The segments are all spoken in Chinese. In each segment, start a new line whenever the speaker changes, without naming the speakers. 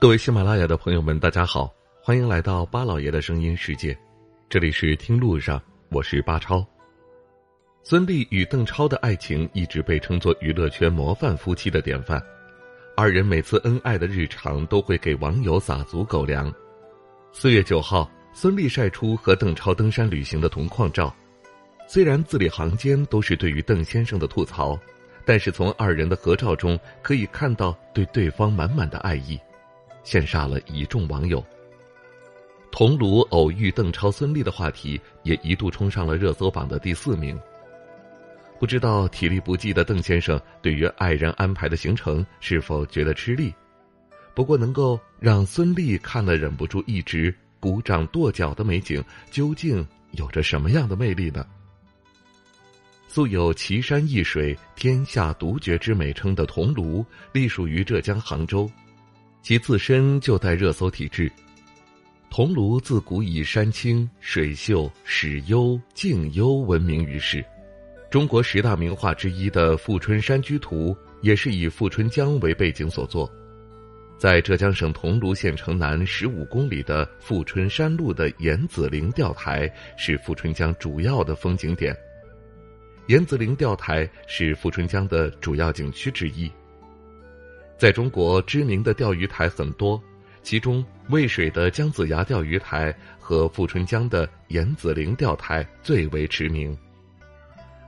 各位喜马拉雅的朋友们，大家好，欢迎来到巴老爷的声音世界，这里是听路上，我是巴超。孙俪与邓超的爱情一直被称作娱乐圈模范夫妻的典范，二人每次恩爱的日常都会给网友撒足狗粮。四月九号，孙俪晒出和邓超登山旅行的同框照，虽然字里行间都是对于邓先生的吐槽，但是从二人的合照中可以看到对对方满满的爱意。羡煞了一众网友。桐庐偶遇邓超、孙俪的话题也一度冲上了热搜榜的第四名。不知道体力不济的邓先生对于爱人安排的行程是否觉得吃力？不过能够让孙俪看了忍不住一直鼓掌跺脚的美景，究竟有着什么样的魅力呢？素有“奇山异水，天下独绝”之美称的桐庐，隶属于浙江杭州。其自身就带热搜体质。桐庐自古以山清水秀、史幽静幽闻名于世，中国十大名画之一的《富春山居图》也是以富春江为背景所作。在浙江省桐庐县城南十五公里的富春山路的严子陵钓台是富春江主要的风景点。严子陵钓台是富春江的主要景区之一。在中国知名的钓鱼台很多，其中渭水的姜子牙钓鱼台和富春江的严子陵钓台最为驰名。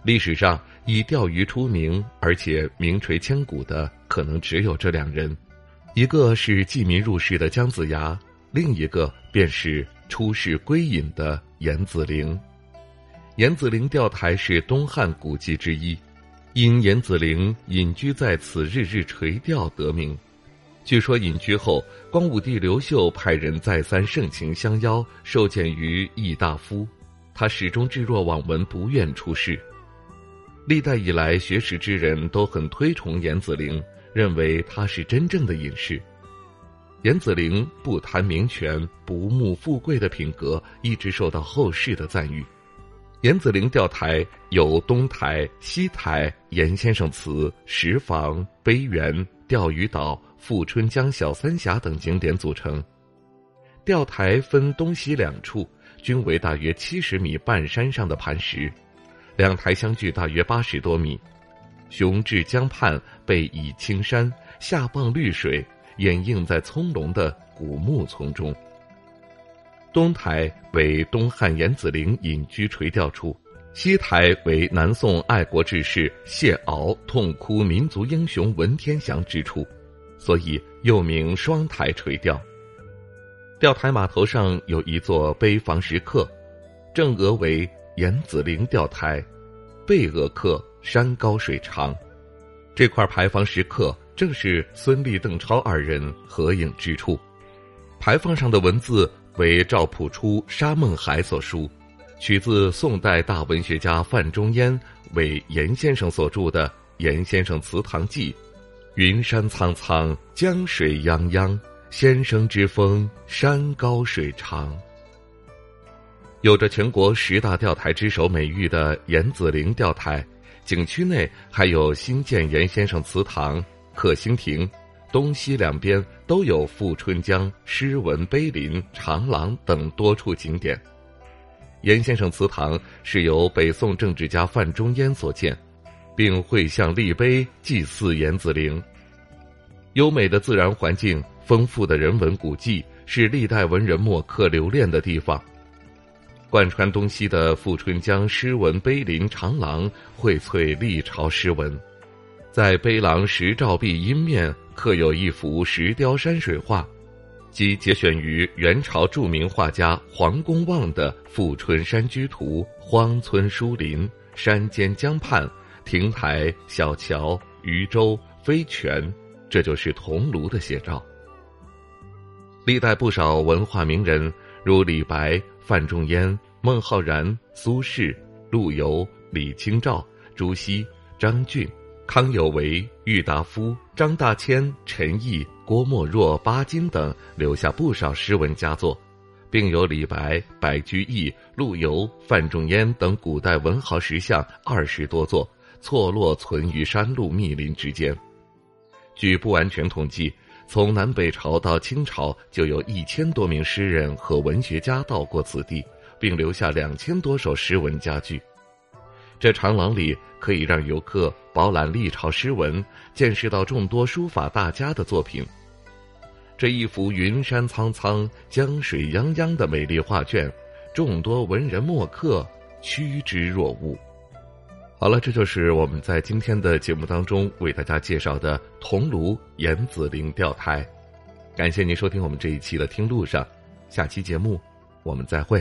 历史上以钓鱼出名而且名垂千古的，可能只有这两人，一个是济民入室的姜子牙，另一个便是出世归隐的严子陵。严子陵钓台是东汉古迹之一。因严子陵隐居在此，日日垂钓得名。据说隐居后，光武帝刘秀派人再三盛情相邀，受荐于义大夫，他始终置若罔闻，不愿出仕。历代以来，学识之人都很推崇严子陵，认为他是真正的隐士。严子陵不贪名权、不慕富贵的品格，一直受到后世的赞誉。严子陵钓台有东台、西台、严先生祠、石房、碑园、钓鱼岛、富春江小三峡等景点组成。钓台分东西两处，均为大约七十米半山上的磐石，两台相距大约八十多米。雄峙江畔，背倚青山，下傍绿水，掩映在葱茏的古木丛中。东台为东汉严子陵隐居垂钓处，西台为南宋爱国志士谢骜痛哭民族英雄文天祥之处，所以又名双台垂钓。钓台码头上有一座碑房石刻，正额为严子陵钓台，背额刻山高水长。这块牌坊石刻正是孙俪、邓超二人合影之处，牌坊上的文字。为赵朴初《沙孟海》所书，取自宋代大文学家范仲淹为严先生所著的《严先生祠堂记》：“云山苍苍，江水泱泱，先生之风，山高水长。”有着全国十大钓台之首美誉的严子陵钓台，景区内还有新建严先生祠堂、克星亭。东西两边都有富春江诗文碑林、长廊等多处景点。严先生祠堂是由北宋政治家范仲淹所建，并绘像立碑祭祀严子陵。优美的自然环境、丰富的人文古迹，是历代文人墨客留恋的地方。贯穿东西的富春江诗文碑林长廊，荟萃历朝诗文。在碑廊石照壁阴面刻有一幅石雕山水画，即节选于元朝著名画家黄公望的《富春山居图》。荒村疏林，山间江畔，亭台小桥，渔舟飞泉，这就是桐庐的写照。历代不少文化名人，如李白、范仲淹、孟浩然、苏轼、陆游、李清照、朱熹、张俊。康有为、郁达夫、张大千、陈毅、郭沫若、巴金等留下不少诗文佳作，并有李白、白居易、陆游、范仲淹等古代文豪石像二十多座，错落存于山路密林之间。据不完全统计，从南北朝到清朝，就有一千多名诗人和文学家到过此地，并留下两千多首诗文佳句。这长廊里可以让游客饱览历朝诗文，见识到众多书法大家的作品。这一幅云山苍苍、江水泱泱的美丽画卷，众多文人墨客趋之若鹜。好了，这就是我们在今天的节目当中为大家介绍的桐庐严子陵钓台。感谢您收听我们这一期的听路上，下期节目我们再会。